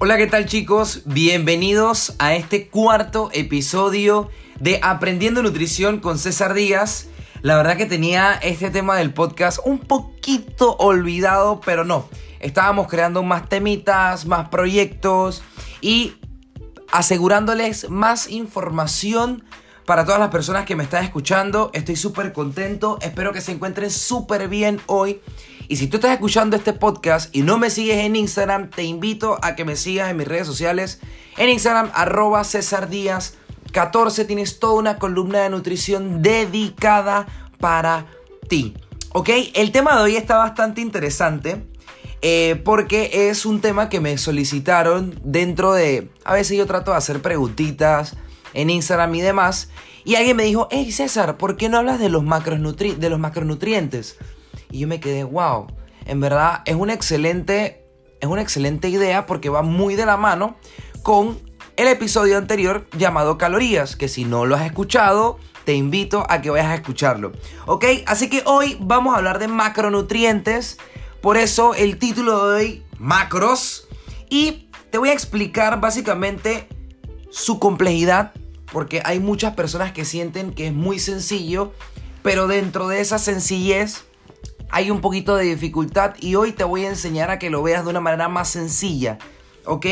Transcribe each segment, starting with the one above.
Hola, ¿qué tal chicos? Bienvenidos a este cuarto episodio de Aprendiendo Nutrición con César Díaz. La verdad que tenía este tema del podcast un poquito olvidado, pero no. Estábamos creando más temitas, más proyectos y asegurándoles más información para todas las personas que me están escuchando. Estoy súper contento, espero que se encuentren súper bien hoy. Y si tú estás escuchando este podcast y no me sigues en Instagram, te invito a que me sigas en mis redes sociales. En Instagram, arroba César Díaz 14, tienes toda una columna de nutrición dedicada para ti. ¿Ok? El tema de hoy está bastante interesante. Eh, porque es un tema que me solicitaron dentro de... A veces yo trato de hacer preguntitas en Instagram y demás. Y alguien me dijo, hey César, ¿por qué no hablas de los, de los macronutrientes? Y yo me quedé, wow, en verdad es una excelente, es una excelente idea porque va muy de la mano con el episodio anterior llamado Calorías, que si no lo has escuchado, te invito a que vayas a escucharlo. ¿Ok? Así que hoy vamos a hablar de macronutrientes. Por eso el título de hoy, macros. Y te voy a explicar básicamente su complejidad, porque hay muchas personas que sienten que es muy sencillo, pero dentro de esa sencillez hay un poquito de dificultad y hoy te voy a enseñar a que lo veas de una manera más sencilla. ¿Ok?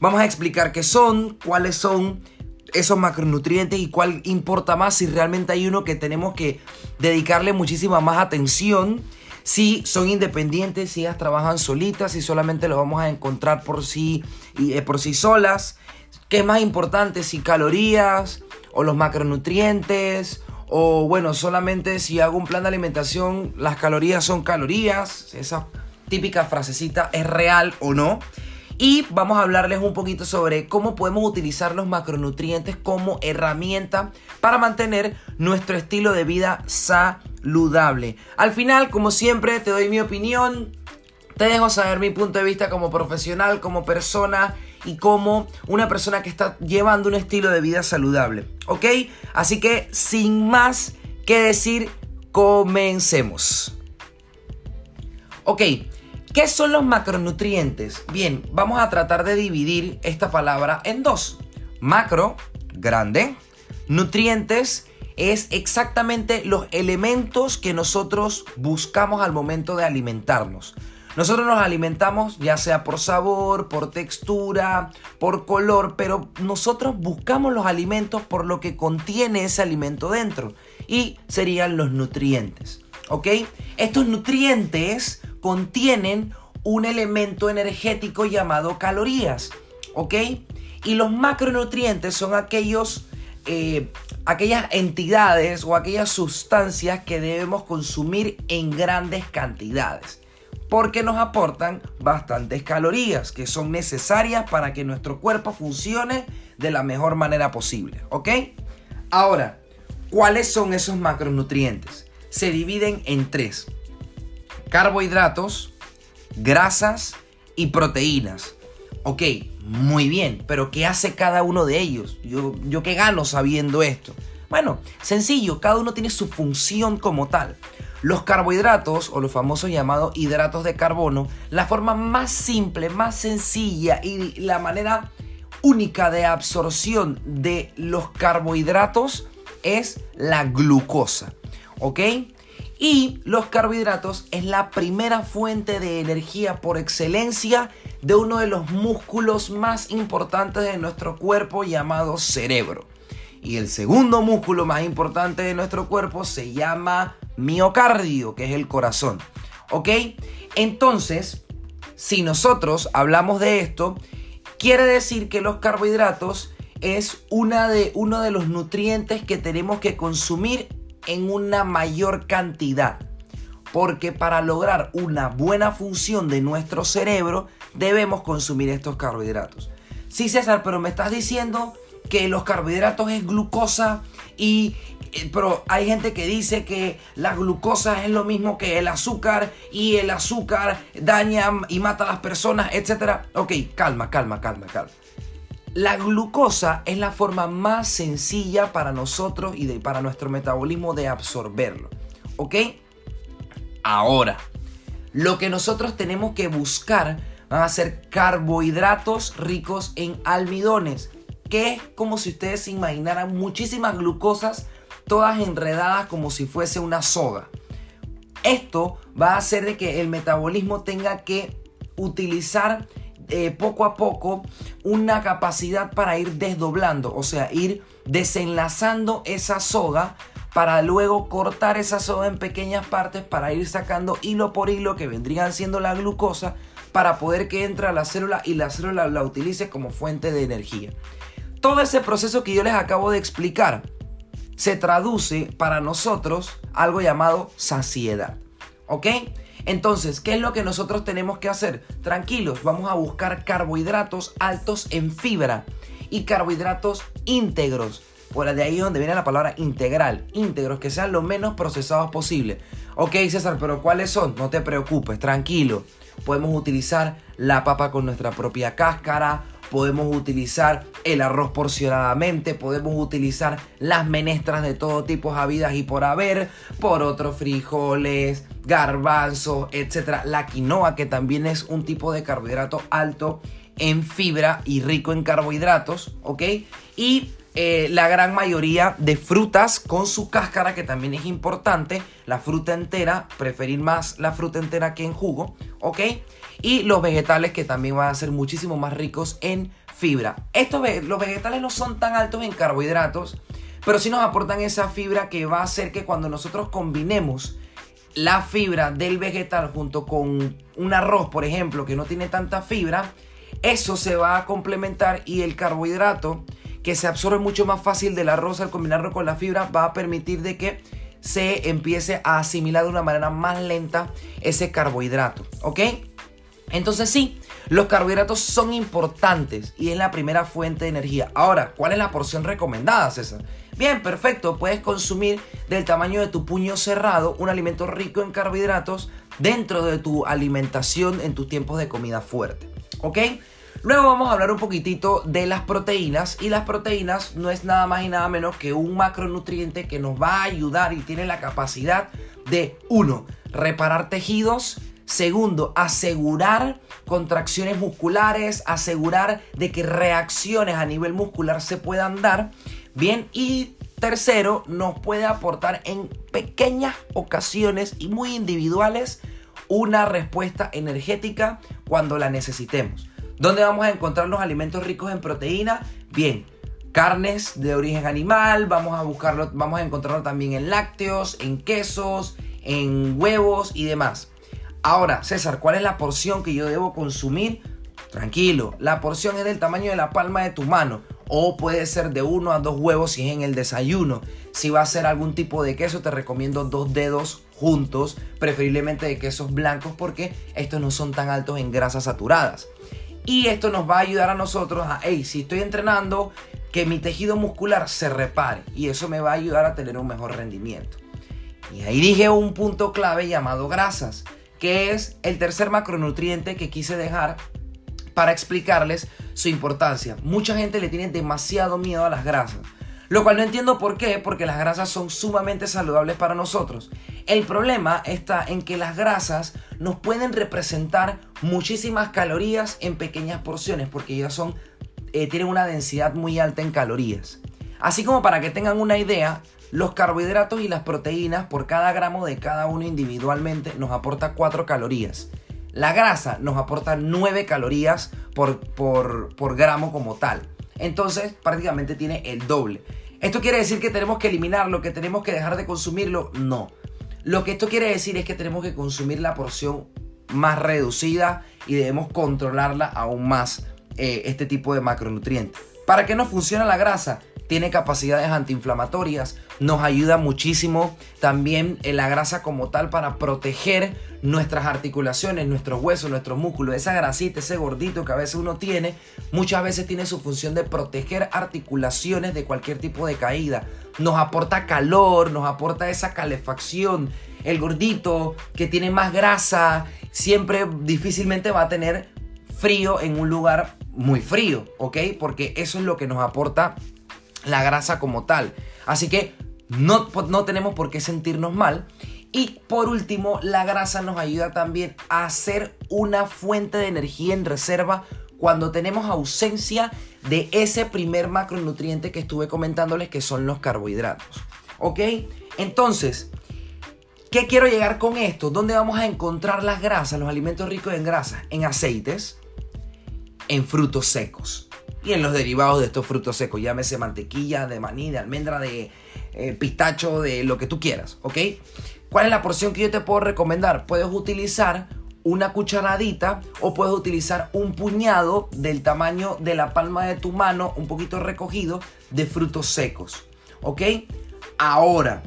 Vamos a explicar qué son, cuáles son esos macronutrientes y cuál importa más si realmente hay uno que tenemos que dedicarle muchísima más atención. Si son independientes, si ellas trabajan solitas, si solamente los vamos a encontrar por sí, eh, por sí solas. ¿Qué es más importante? Si calorías o los macronutrientes o bueno, solamente si hago un plan de alimentación, las calorías son calorías. Esa típica frasecita es real o no. Y vamos a hablarles un poquito sobre cómo podemos utilizar los macronutrientes como herramienta para mantener nuestro estilo de vida saludable. Al final, como siempre, te doy mi opinión, te dejo saber mi punto de vista como profesional, como persona y como una persona que está llevando un estilo de vida saludable. ¿Ok? Así que sin más que decir, comencemos. Ok, ¿qué son los macronutrientes? Bien, vamos a tratar de dividir esta palabra en dos. Macro, grande. Nutrientes es exactamente los elementos que nosotros buscamos al momento de alimentarnos. Nosotros nos alimentamos ya sea por sabor, por textura, por color, pero nosotros buscamos los alimentos por lo que contiene ese alimento dentro y serían los nutrientes. ¿Ok? Estos nutrientes contienen un elemento energético llamado calorías. ¿Ok? Y los macronutrientes son aquellos, eh, aquellas entidades o aquellas sustancias que debemos consumir en grandes cantidades porque nos aportan bastantes calorías que son necesarias para que nuestro cuerpo funcione de la mejor manera posible, ¿ok? Ahora, ¿cuáles son esos macronutrientes? Se dividen en tres. Carbohidratos, grasas y proteínas. Ok, muy bien, pero ¿qué hace cada uno de ellos? Yo, yo qué gano sabiendo esto. Bueno, sencillo, cada uno tiene su función como tal. Los carbohidratos, o los famosos llamados hidratos de carbono, la forma más simple, más sencilla y la manera única de absorción de los carbohidratos es la glucosa. ¿Ok? Y los carbohidratos es la primera fuente de energía por excelencia de uno de los músculos más importantes de nuestro cuerpo llamado cerebro. Y el segundo músculo más importante de nuestro cuerpo se llama miocardio, que es el corazón. ¿Ok? Entonces, si nosotros hablamos de esto, quiere decir que los carbohidratos es una de, uno de los nutrientes que tenemos que consumir en una mayor cantidad. Porque para lograr una buena función de nuestro cerebro debemos consumir estos carbohidratos. Sí, César, pero me estás diciendo que los carbohidratos es glucosa y eh, pero hay gente que dice que la glucosa es lo mismo que el azúcar y el azúcar daña y mata a las personas, etc. Ok, calma, calma, calma, calma. La glucosa es la forma más sencilla para nosotros y de, para nuestro metabolismo de absorberlo. ¿Ok? Ahora, lo que nosotros tenemos que buscar van a ser carbohidratos ricos en almidones, que es como si ustedes se imaginaran muchísimas glucosas todas enredadas como si fuese una soga. Esto va a hacer de que el metabolismo tenga que utilizar eh, poco a poco una capacidad para ir desdoblando, o sea, ir desenlazando esa soga para luego cortar esa soga en pequeñas partes para ir sacando hilo por hilo que vendrían siendo la glucosa para poder que entre a la célula y la célula la utilice como fuente de energía. Todo ese proceso que yo les acabo de explicar se traduce para nosotros algo llamado saciedad. ¿Ok? Entonces, ¿qué es lo que nosotros tenemos que hacer? Tranquilos, vamos a buscar carbohidratos altos en fibra y carbohidratos íntegros. Por de ahí es donde viene la palabra integral. Íntegros, que sean lo menos procesados posible. Ok, César, pero ¿cuáles son? No te preocupes, tranquilo. Podemos utilizar la papa con nuestra propia cáscara podemos utilizar el arroz porcionadamente, podemos utilizar las menestras de todo tipo habidas y por haber, por otros frijoles, garbanzos, etc. La quinoa, que también es un tipo de carbohidrato alto en fibra y rico en carbohidratos, ¿ok? Y eh, la gran mayoría de frutas con su cáscara, que también es importante, la fruta entera, preferir más la fruta entera que en jugo, ¿ok? Y los vegetales que también van a ser muchísimo más ricos en fibra. Estos, los vegetales no son tan altos en carbohidratos, pero sí nos aportan esa fibra que va a hacer que cuando nosotros combinemos la fibra del vegetal junto con un arroz, por ejemplo, que no tiene tanta fibra, eso se va a complementar y el carbohidrato que se absorbe mucho más fácil del arroz al combinarlo con la fibra va a permitir de que se empiece a asimilar de una manera más lenta ese carbohidrato, ¿ok? Entonces sí, los carbohidratos son importantes y es la primera fuente de energía. Ahora, ¿cuál es la porción recomendada, César? Bien, perfecto, puedes consumir del tamaño de tu puño cerrado un alimento rico en carbohidratos dentro de tu alimentación en tus tiempos de comida fuerte, ¿ok? Luego vamos a hablar un poquitito de las proteínas y las proteínas no es nada más y nada menos que un macronutriente que nos va a ayudar y tiene la capacidad de, uno, reparar tejidos, Segundo, asegurar contracciones musculares, asegurar de que reacciones a nivel muscular se puedan dar. Bien, y tercero, nos puede aportar en pequeñas ocasiones y muy individuales una respuesta energética cuando la necesitemos. ¿Dónde vamos a encontrar los alimentos ricos en proteína? Bien, carnes de origen animal, vamos a buscarlo, vamos a encontrarlo también en lácteos, en quesos, en huevos y demás. Ahora, César, ¿cuál es la porción que yo debo consumir? Tranquilo, la porción es del tamaño de la palma de tu mano. O puede ser de uno a dos huevos si es en el desayuno. Si va a ser algún tipo de queso, te recomiendo dos dedos juntos, preferiblemente de quesos blancos, porque estos no son tan altos en grasas saturadas. Y esto nos va a ayudar a nosotros a, hey, si estoy entrenando, que mi tejido muscular se repare. Y eso me va a ayudar a tener un mejor rendimiento. Y ahí dije un punto clave llamado grasas, que es el tercer macronutriente que quise dejar para explicarles su importancia. Mucha gente le tiene demasiado miedo a las grasas. Lo cual no entiendo por qué, porque las grasas son sumamente saludables para nosotros. El problema está en que las grasas nos pueden representar muchísimas calorías en pequeñas porciones, porque ellas son, eh, tienen una densidad muy alta en calorías. Así como para que tengan una idea, los carbohidratos y las proteínas por cada gramo de cada uno individualmente nos aporta 4 calorías. La grasa nos aporta 9 calorías por, por, por gramo como tal. Entonces prácticamente tiene el doble. ¿Esto quiere decir que tenemos que eliminarlo, que tenemos que dejar de consumirlo? No. Lo que esto quiere decir es que tenemos que consumir la porción más reducida y debemos controlarla aún más eh, este tipo de macronutrientes. ¿Para qué no funciona la grasa? tiene capacidades antiinflamatorias, nos ayuda muchísimo también en la grasa como tal para proteger nuestras articulaciones, nuestros huesos, nuestros músculos, esa grasita, ese gordito que a veces uno tiene, muchas veces tiene su función de proteger articulaciones de cualquier tipo de caída. Nos aporta calor, nos aporta esa calefacción. El gordito que tiene más grasa siempre difícilmente va a tener frío en un lugar muy frío, ¿ok? Porque eso es lo que nos aporta la grasa como tal. Así que no, no tenemos por qué sentirnos mal. Y por último, la grasa nos ayuda también a ser una fuente de energía en reserva cuando tenemos ausencia de ese primer macronutriente que estuve comentándoles que son los carbohidratos. ¿Ok? Entonces, ¿qué quiero llegar con esto? ¿Dónde vamos a encontrar las grasas, los alimentos ricos en grasas? En aceites, en frutos secos y en los derivados de estos frutos secos. Llámese mantequilla, de maní, de almendra, de eh, pistacho, de lo que tú quieras. ¿Ok? ¿Cuál es la porción que yo te puedo recomendar? Puedes utilizar una cucharadita o puedes utilizar un puñado del tamaño de la palma de tu mano, un poquito recogido, de frutos secos. ¿Ok? Ahora,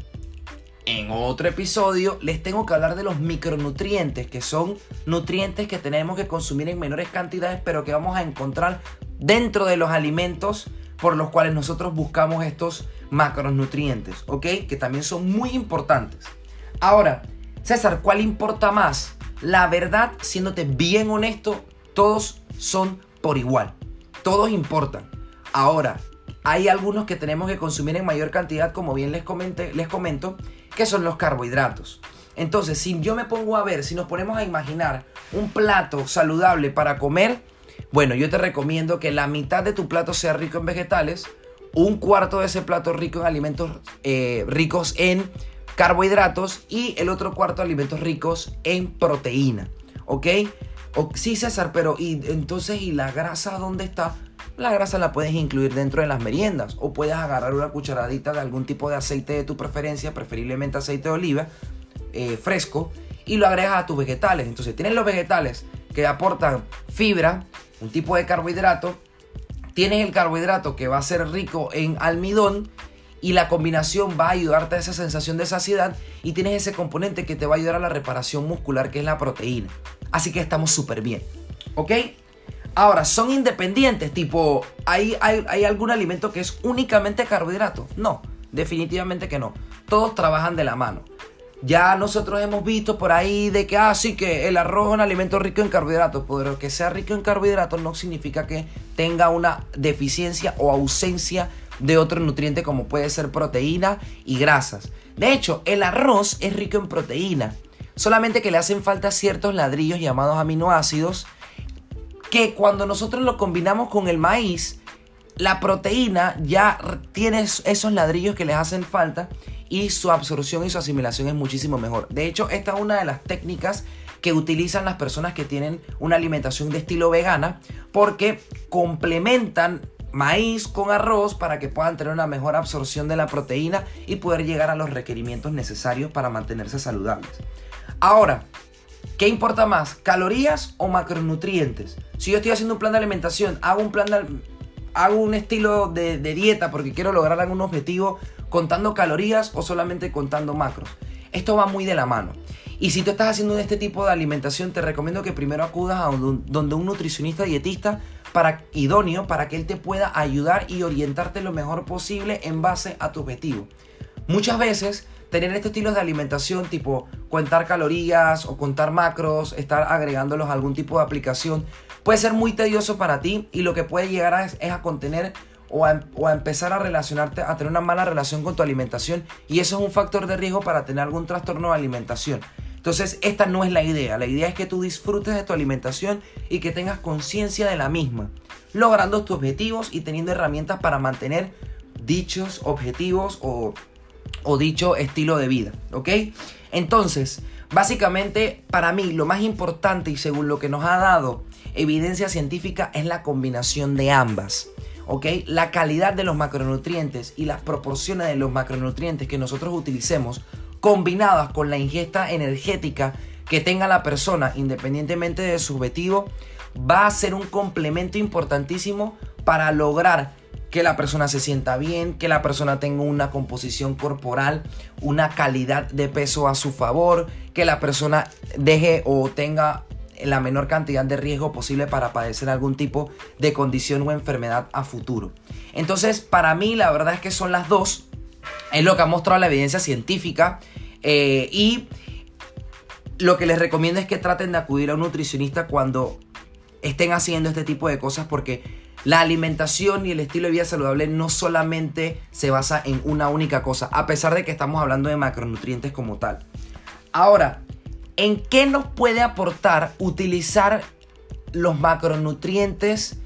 en otro episodio les tengo que hablar de los micronutrientes, que son nutrientes que tenemos que consumir en menores cantidades, pero que vamos a encontrar dentro de los alimentos por los cuales nosotros buscamos estos macronutrientes, ¿ok? Que también son muy importantes. Ahora, César, ¿cuál importa más? La verdad, siéndote bien honesto, todos son por igual. Todos importan. Ahora, hay algunos que tenemos que consumir en mayor cantidad, como bien les, comenté, les comento, que son los carbohidratos. Entonces, si yo me pongo a ver, si nos ponemos a imaginar un plato saludable para comer, bueno, yo te recomiendo que la mitad de tu plato sea rico en vegetales, un cuarto de ese plato rico en alimentos eh, ricos en carbohidratos y el otro cuarto alimentos ricos en proteína. ¿Ok? sí, César, pero ¿y entonces y la grasa dónde está? La grasa la puedes incluir dentro de las meriendas o puedes agarrar una cucharadita de algún tipo de aceite de tu preferencia, preferiblemente aceite de oliva eh, fresco, y lo agregas a tus vegetales. Entonces tienes los vegetales que aportan fibra, un tipo de carbohidrato, tienes el carbohidrato que va a ser rico en almidón y la combinación va a ayudarte a esa sensación de saciedad y tienes ese componente que te va a ayudar a la reparación muscular que es la proteína. Así que estamos súper bien. ¿Ok? Ahora, ¿son independientes? Tipo, ¿hay, hay, ¿hay algún alimento que es únicamente carbohidrato? No, definitivamente que no. Todos trabajan de la mano. Ya nosotros hemos visto por ahí de que, ah, sí, que el arroz es un alimento rico en carbohidratos, pero que sea rico en carbohidratos no significa que tenga una deficiencia o ausencia de otro nutriente como puede ser proteína y grasas. De hecho, el arroz es rico en proteína, solamente que le hacen falta ciertos ladrillos llamados aminoácidos que cuando nosotros lo combinamos con el maíz, la proteína ya tiene esos ladrillos que les hacen falta y su absorción y su asimilación es muchísimo mejor. De hecho, esta es una de las técnicas que utilizan las personas que tienen una alimentación de estilo vegana porque complementan maíz con arroz para que puedan tener una mejor absorción de la proteína y poder llegar a los requerimientos necesarios para mantenerse saludables. Ahora, ¿qué importa más? ¿Calorías o macronutrientes? Si yo estoy haciendo un plan de alimentación, hago un plan hago un estilo de, de dieta porque quiero lograr algún objetivo contando calorías o solamente contando macros. Esto va muy de la mano. Y si tú estás haciendo este tipo de alimentación, te recomiendo que primero acudas a donde un nutricionista dietista para, idóneo para que él te pueda ayudar y orientarte lo mejor posible en base a tu objetivo. Muchas veces tener este estilo de alimentación tipo contar calorías o contar macros, estar agregándolos a algún tipo de aplicación, puede ser muy tedioso para ti y lo que puede llegar a es, a contener o a, o a, empezar a relacionarte, a tener una mala relación con tu alimentación y eso es un factor de riesgo para tener algún trastorno de alimentación. Entonces, esta no es la idea. La idea es que tú disfrutes de tu alimentación y que tengas conciencia de la misma, logrando tus objetivos y teniendo herramientas para mantener dichos objetivos o, o dicho estilo de vida. ¿Ok? Entonces, básicamente, para mí, lo más importante y según lo que nos ha dado evidencia científica es la combinación de ambas. ¿ok? La calidad de los macronutrientes y las proporciones de los macronutrientes que nosotros utilicemos combinadas con la ingesta energética que tenga la persona, independientemente de su objetivo, va a ser un complemento importantísimo para lograr que la persona se sienta bien, que la persona tenga una composición corporal, una calidad de peso a su favor, que la persona deje o tenga la menor cantidad de riesgo posible para padecer algún tipo de condición o enfermedad a futuro. Entonces, para mí la verdad es que son las dos es lo que ha mostrado la evidencia científica. Eh, y lo que les recomiendo es que traten de acudir a un nutricionista cuando estén haciendo este tipo de cosas porque la alimentación y el estilo de vida saludable no solamente se basa en una única cosa, a pesar de que estamos hablando de macronutrientes como tal. Ahora, ¿en qué nos puede aportar utilizar los macronutrientes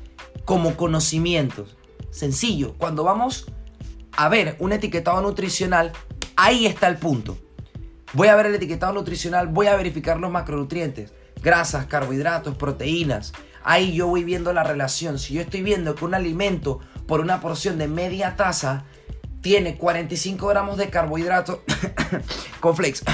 como conocimientos? Sencillo, cuando vamos a ver un etiquetado nutricional, ahí está el punto. Voy a ver el etiquetado nutricional, voy a verificar los macronutrientes, grasas, carbohidratos, proteínas. Ahí yo voy viendo la relación. Si yo estoy viendo que un alimento por una porción de media taza tiene 45 gramos de carbohidratos con flakes.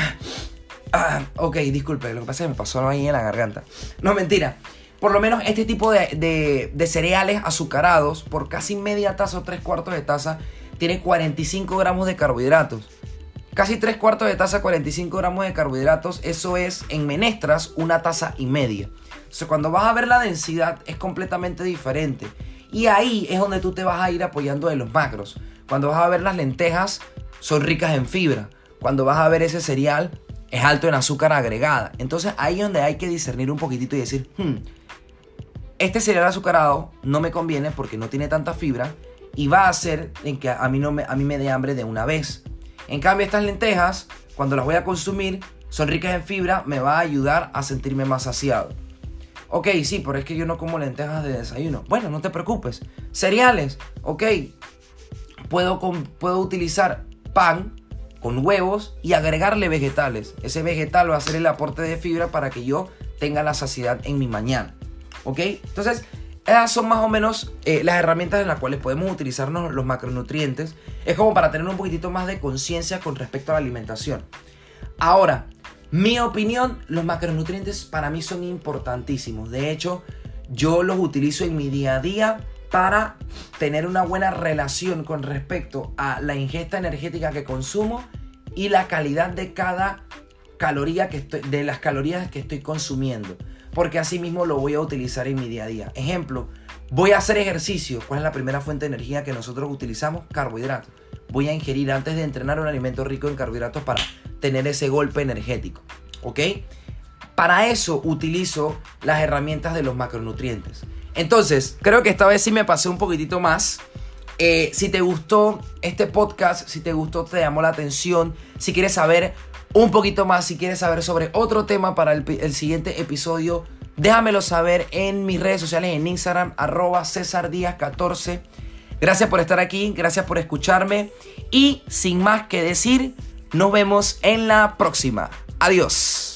Ah, ok, disculpe, lo que pasa es que me pasó ahí en la garganta. No, mentira. Por lo menos este tipo de, de cereales azucarados, por casi media taza o tres cuartos de taza, tiene 45 gramos de carbohidratos. Casi tres cuartos de taza, 45 gramos de carbohidratos, eso es en menestras una taza y media. Cuando vas a ver la densidad es completamente diferente. Y ahí es donde tú te vas a ir apoyando de los macros. Cuando vas a ver las lentejas, son ricas en fibra. Cuando vas a ver ese cereal, es alto en azúcar agregada. Entonces ahí es donde hay que discernir un poquitito y decir, hmm, este cereal azucarado no me conviene porque no tiene tanta fibra y va a hacer en que a mí, no a mí me dé hambre de una vez. En cambio, estas lentejas, cuando las voy a consumir, son ricas en fibra, me va a ayudar a sentirme más saciado. Ok, sí, pero es que yo no como lentejas de desayuno. Bueno, no te preocupes. Cereales, ok. Puedo, puedo utilizar pan con huevos y agregarle vegetales. Ese vegetal va a ser el aporte de fibra para que yo tenga la saciedad en mi mañana. ¿Ok? Entonces, esas son más o menos eh, las herramientas en las cuales podemos utilizarnos los macronutrientes. Es como para tener un poquitito más de conciencia con respecto a la alimentación. Ahora, mi opinión, los macronutrientes para mí son importantísimos. De hecho, yo los utilizo en mi día a día para tener una buena relación con respecto a la ingesta energética que consumo y la calidad de cada caloría que estoy, de las calorías que estoy consumiendo. Porque así mismo lo voy a utilizar en mi día a día. Ejemplo, voy a hacer ejercicio. ¿Cuál es la primera fuente de energía que nosotros utilizamos? Carbohidratos. Voy a ingerir antes de entrenar un alimento rico en carbohidratos para tener ese golpe energético. ¿Ok? Para eso utilizo las herramientas de los macronutrientes. Entonces, creo que esta vez sí me pasé un poquitito más. Eh, si te gustó este podcast, si te gustó, te llamó la atención, si quieres saber un poquito más, si quieres saber sobre otro tema para el, siguiente episodio, déjamelo saber en mis redes sociales, en Instagram, arroba César 14. Gracias por estar aquí, gracias por escucharme y sin más que decir, nos vemos en la próxima. Adiós.